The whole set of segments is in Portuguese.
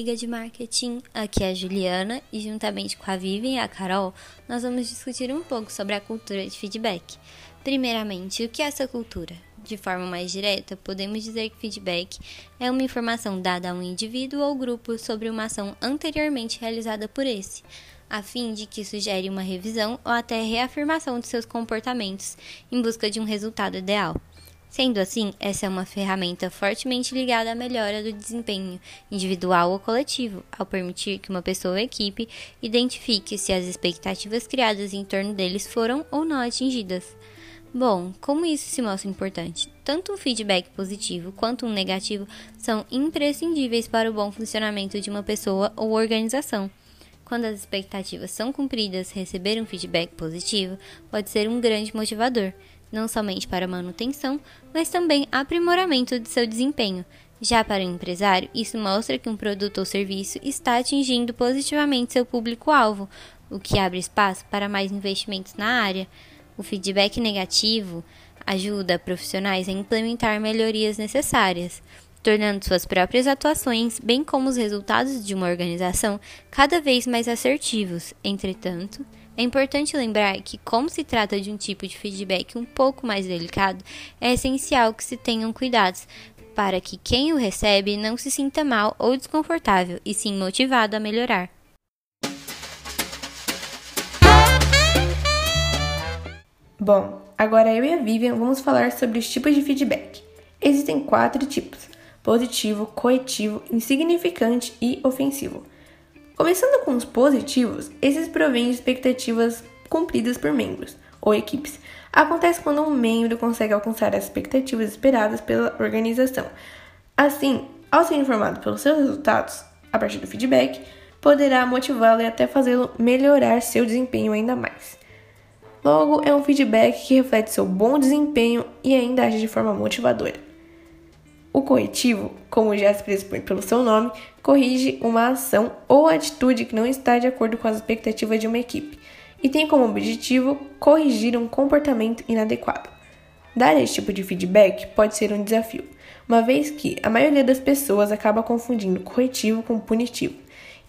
Liga de Marketing. Aqui é a Juliana e juntamente com a Vivian e a Carol, nós vamos discutir um pouco sobre a cultura de feedback. Primeiramente, o que é essa cultura? De forma mais direta, podemos dizer que feedback é uma informação dada a um indivíduo ou grupo sobre uma ação anteriormente realizada por esse, a fim de que sugere uma revisão ou até reafirmação de seus comportamentos em busca de um resultado ideal. Sendo assim, essa é uma ferramenta fortemente ligada à melhora do desempenho individual ou coletivo, ao permitir que uma pessoa ou equipe identifique se as expectativas criadas em torno deles foram ou não atingidas. Bom, como isso se mostra importante? Tanto um feedback positivo quanto um negativo são imprescindíveis para o bom funcionamento de uma pessoa ou organização. Quando as expectativas são cumpridas, receber um feedback positivo pode ser um grande motivador, não somente para manutenção, mas também aprimoramento de seu desempenho. Já para o empresário, isso mostra que um produto ou serviço está atingindo positivamente seu público-alvo, o que abre espaço para mais investimentos na área. O feedback negativo ajuda profissionais a implementar melhorias necessárias, tornando suas próprias atuações, bem como os resultados de uma organização, cada vez mais assertivos. Entretanto, é importante lembrar que, como se trata de um tipo de feedback um pouco mais delicado, é essencial que se tenham cuidados para que quem o recebe não se sinta mal ou desconfortável, e sim motivado a melhorar. Bom, agora eu e a Vivian vamos falar sobre os tipos de feedback. Existem quatro tipos: positivo, coetivo, insignificante e ofensivo. Começando com os positivos, esses provêm de expectativas cumpridas por membros ou equipes. Acontece quando um membro consegue alcançar as expectativas esperadas pela organização. Assim, ao ser informado pelos seus resultados, a partir do feedback, poderá motivá-lo e até fazê-lo melhorar seu desempenho ainda mais. Logo, é um feedback que reflete seu bom desempenho e ainda age de forma motivadora. O corretivo, como já se pressupõe pelo seu nome, corrige uma ação ou atitude que não está de acordo com as expectativas de uma equipe e tem como objetivo corrigir um comportamento inadequado. Dar esse tipo de feedback pode ser um desafio, uma vez que a maioria das pessoas acaba confundindo corretivo com punitivo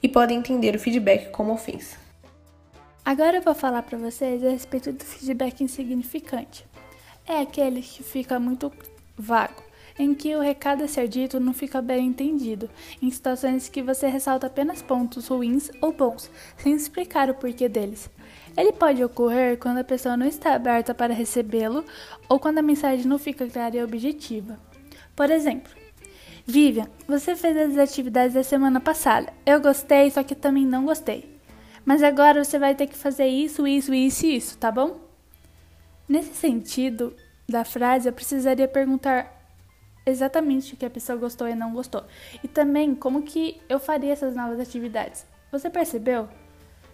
e podem entender o feedback como ofensa. Agora eu vou falar para vocês a respeito do feedback insignificante. É aquele que fica muito vago, em que o recado a ser dito não fica bem entendido, em situações que você ressalta apenas pontos ruins ou bons, sem explicar o porquê deles. Ele pode ocorrer quando a pessoa não está aberta para recebê-lo ou quando a mensagem não fica clara e objetiva. Por exemplo, Vivian, você fez as atividades da semana passada. Eu gostei, só que também não gostei. Mas agora você vai ter que fazer isso, isso, isso e isso, tá bom? Nesse sentido da frase, eu precisaria perguntar exatamente o que a pessoa gostou e não gostou. E também como que eu faria essas novas atividades. Você percebeu?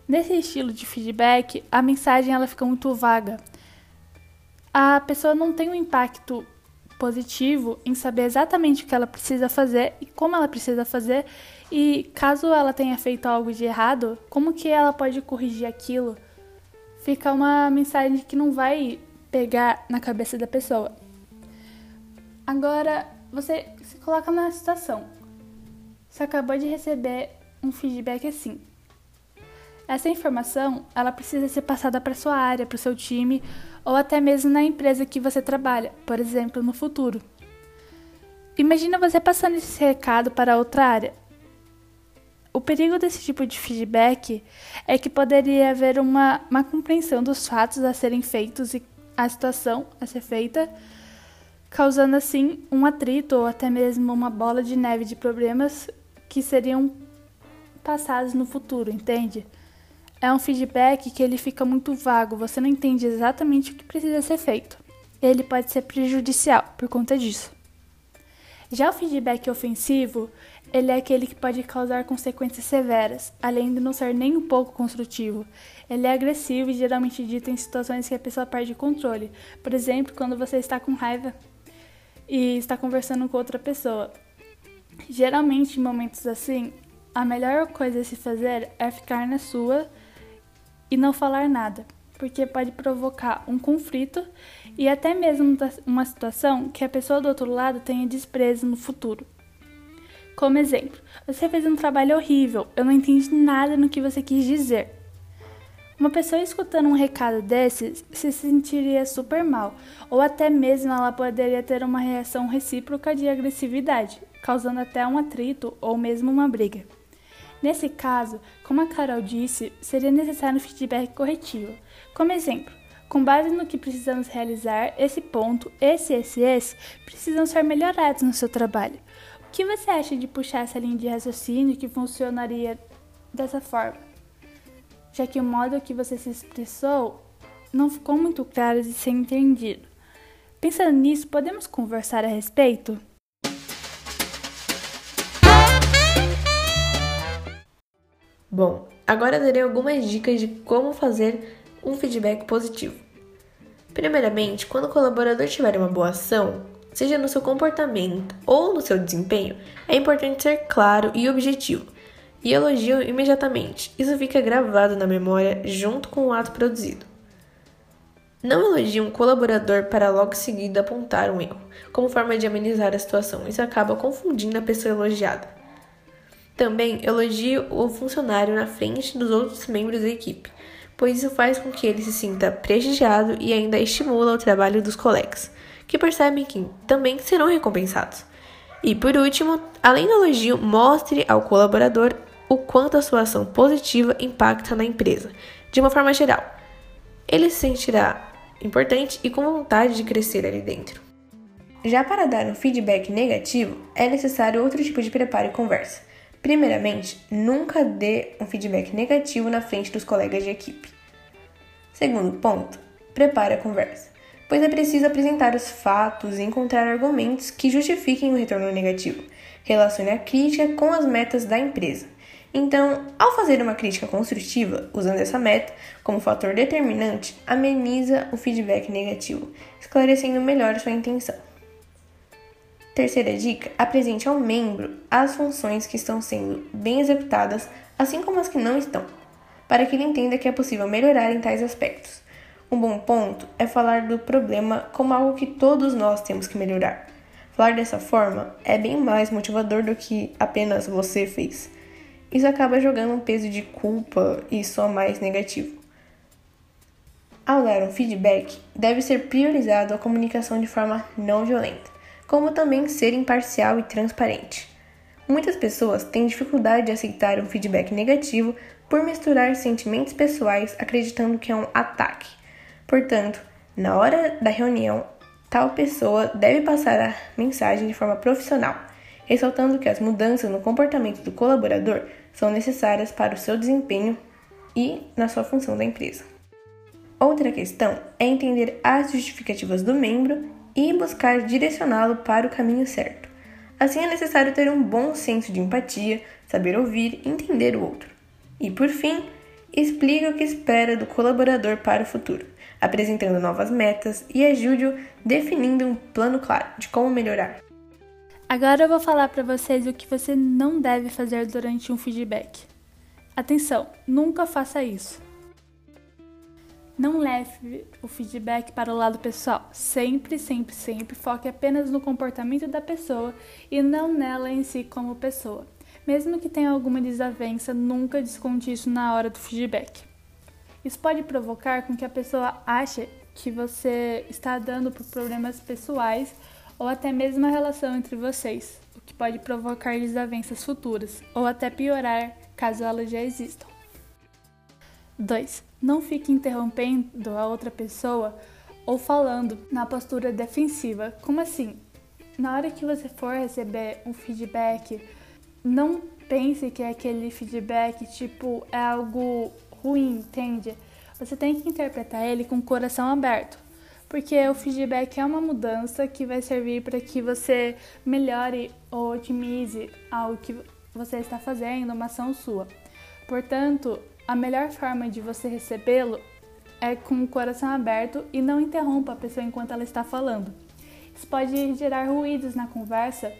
Nesse estilo de feedback, a mensagem ela fica muito vaga. A pessoa não tem um impacto positivo em saber exatamente o que ela precisa fazer e como ela precisa fazer e caso ela tenha feito algo de errado, como que ela pode corrigir aquilo? Fica uma mensagem que não vai pegar na cabeça da pessoa. Agora, você se coloca na situação. Você acabou de receber um feedback assim. Essa informação, ela precisa ser passada para sua área, para o seu time ou até mesmo na empresa que você trabalha, por exemplo, no futuro. Imagina você passando esse recado para outra área. O perigo desse tipo de feedback é que poderia haver uma má compreensão dos fatos a serem feitos e a situação a ser feita, causando assim um atrito ou até mesmo uma bola de neve de problemas que seriam passados no futuro, entende? É um feedback que ele fica muito vago, você não entende exatamente o que precisa ser feito. Ele pode ser prejudicial por conta disso. Já o feedback ofensivo, ele é aquele que pode causar consequências severas, além de não ser nem um pouco construtivo. Ele é agressivo e geralmente dito em situações que a pessoa perde controle. Por exemplo, quando você está com raiva e está conversando com outra pessoa. Geralmente, em momentos assim, a melhor coisa a se fazer é ficar na sua e não falar nada, porque pode provocar um conflito e até mesmo uma situação que a pessoa do outro lado tenha desprezo no futuro. Como exemplo, você fez um trabalho horrível, eu não entendi nada no que você quis dizer. Uma pessoa escutando um recado desses se sentiria super mal, ou até mesmo ela poderia ter uma reação recíproca de agressividade, causando até um atrito ou mesmo uma briga. Nesse caso, como a Carol disse, seria necessário um feedback corretivo. Como exemplo, com base no que precisamos realizar, esse ponto, esse, esse, esse, precisam ser melhorados no seu trabalho. O que você acha de puxar essa linha de raciocínio que funcionaria dessa forma? Já que o modo que você se expressou não ficou muito claro de ser entendido. Pensando nisso, podemos conversar a respeito? Bom, agora darei algumas dicas de como fazer um feedback positivo. Primeiramente, quando o colaborador tiver uma boa ação, seja no seu comportamento ou no seu desempenho, é importante ser claro e objetivo. E elogio imediatamente. Isso fica gravado na memória junto com o ato produzido. Não elogie um colaborador para logo seguida apontar um erro, como forma de amenizar a situação. Isso acaba confundindo a pessoa elogiada. Também elogie o funcionário na frente dos outros membros da equipe, pois isso faz com que ele se sinta prestigiado e ainda estimula o trabalho dos colegas que percebem que também serão recompensados. E por último, além do elogio, mostre ao colaborador o quanto a sua ação positiva impacta na empresa, de uma forma geral. Ele se sentirá importante e com vontade de crescer ali dentro. Já para dar um feedback negativo, é necessário outro tipo de preparo e conversa. Primeiramente, nunca dê um feedback negativo na frente dos colegas de equipe. Segundo ponto, prepare a conversa pois é preciso apresentar os fatos e encontrar argumentos que justifiquem o retorno negativo. Relacione a crítica com as metas da empresa. Então, ao fazer uma crítica construtiva, usando essa meta como fator determinante, ameniza o feedback negativo, esclarecendo melhor sua intenção. Terceira dica: apresente ao membro as funções que estão sendo bem executadas, assim como as que não estão, para que ele entenda que é possível melhorar em tais aspectos. Um bom ponto é falar do problema como algo que todos nós temos que melhorar. Falar dessa forma é bem mais motivador do que apenas você fez. Isso acaba jogando um peso de culpa e só mais negativo. Ao dar um feedback, deve ser priorizado a comunicação de forma não violenta, como também ser imparcial e transparente. Muitas pessoas têm dificuldade de aceitar um feedback negativo por misturar sentimentos pessoais acreditando que é um ataque. Portanto, na hora da reunião, tal pessoa deve passar a mensagem de forma profissional, ressaltando que as mudanças no comportamento do colaborador são necessárias para o seu desempenho e na sua função da empresa. Outra questão é entender as justificativas do membro e buscar direcioná-lo para o caminho certo. Assim é necessário ter um bom senso de empatia, saber ouvir e entender o outro. E por fim, explique o que espera do colaborador para o futuro apresentando novas metas e ajude-o definindo um plano claro de como melhorar. Agora eu vou falar para vocês o que você não deve fazer durante um feedback. Atenção, nunca faça isso. Não leve o feedback para o lado pessoal. Sempre, sempre, sempre foque apenas no comportamento da pessoa e não nela em si como pessoa. Mesmo que tenha alguma desavença, nunca desconte isso na hora do feedback. Isso pode provocar com que a pessoa ache que você está dando por problemas pessoais ou até mesmo a relação entre vocês, o que pode provocar desavenças futuras ou até piorar caso elas já existam. 2. Não fique interrompendo a outra pessoa ou falando na postura defensiva. Como assim? Na hora que você for receber um feedback, não pense que aquele feedback tipo é algo ruim, entende? Você tem que interpretar ele com o coração aberto, porque o feedback é uma mudança que vai servir para que você melhore ou otimize algo que você está fazendo, uma ação sua. Portanto, a melhor forma de você recebê-lo é com o coração aberto e não interrompa a pessoa enquanto ela está falando. Isso pode gerar ruídos na conversa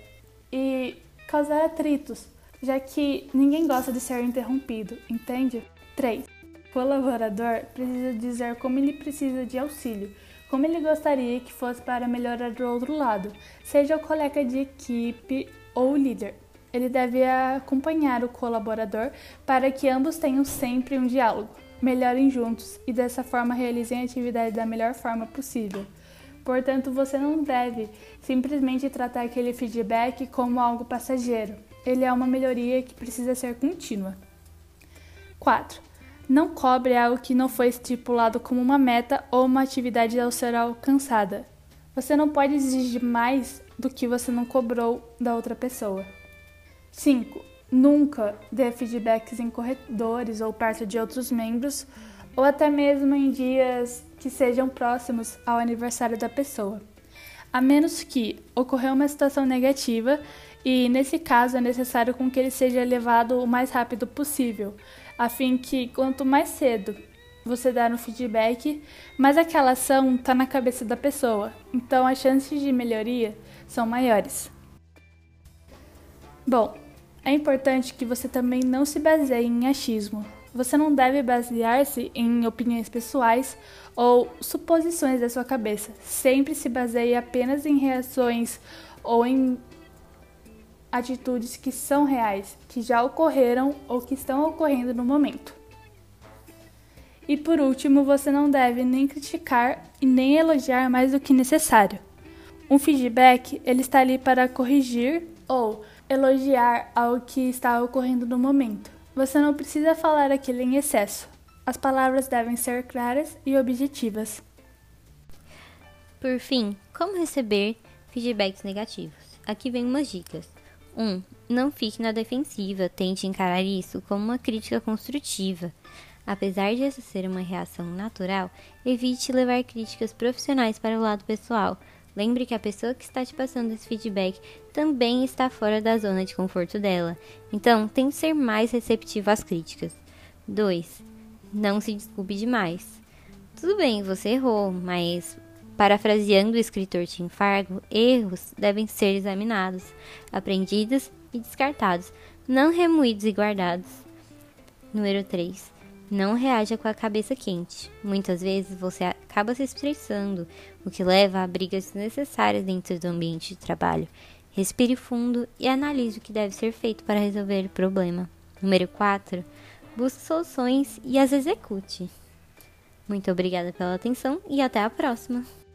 e causar atritos, já que ninguém gosta de ser interrompido, entende? 3. O colaborador precisa dizer como ele precisa de auxílio, como ele gostaria que fosse para melhorar do outro lado, seja o colega de equipe ou o líder. Ele deve acompanhar o colaborador para que ambos tenham sempre um diálogo, melhorem juntos e dessa forma realizem a atividade da melhor forma possível. Portanto, você não deve simplesmente tratar aquele feedback como algo passageiro. Ele é uma melhoria que precisa ser contínua. 4. Não cobre algo que não foi estipulado como uma meta ou uma atividade a ser alcançada. Você não pode exigir mais do que você não cobrou da outra pessoa. 5. Nunca dê feedbacks em corredores ou perto de outros membros, ou até mesmo em dias que sejam próximos ao aniversário da pessoa. A menos que ocorreu uma situação negativa e, nesse caso, é necessário com que ele seja levado o mais rápido possível, a fim que, quanto mais cedo você dar um feedback, mais aquela ação está na cabeça da pessoa, então as chances de melhoria são maiores. Bom, é importante que você também não se baseie em achismo. Você não deve basear-se em opiniões pessoais ou suposições da sua cabeça. Sempre se baseie apenas em reações ou em atitudes que são reais, que já ocorreram ou que estão ocorrendo no momento. E por último, você não deve nem criticar e nem elogiar mais do que necessário. Um feedback, ele está ali para corrigir ou elogiar algo que está ocorrendo no momento. Você não precisa falar aquilo em excesso. As palavras devem ser claras e objetivas. Por fim, como receber feedbacks negativos? Aqui vem umas dicas. 1. Um, não fique na defensiva, tente encarar isso como uma crítica construtiva. Apesar de essa ser uma reação natural, evite levar críticas profissionais para o lado pessoal. Lembre que a pessoa que está te passando esse feedback também está fora da zona de conforto dela. Então, tente ser mais receptivo às críticas. 2. Não se desculpe demais. Tudo bem, você errou, mas parafraseando o escritor Tim Fargo, erros devem ser examinados, aprendidos e descartados, não remoídos e guardados. Número 3. Não reaja com a cabeça quente. Muitas vezes você acaba se estressando, o que leva a brigas desnecessárias dentro do ambiente de trabalho. Respire fundo e analise o que deve ser feito para resolver o problema. Número 4. Busque soluções e as execute. Muito obrigada pela atenção e até a próxima!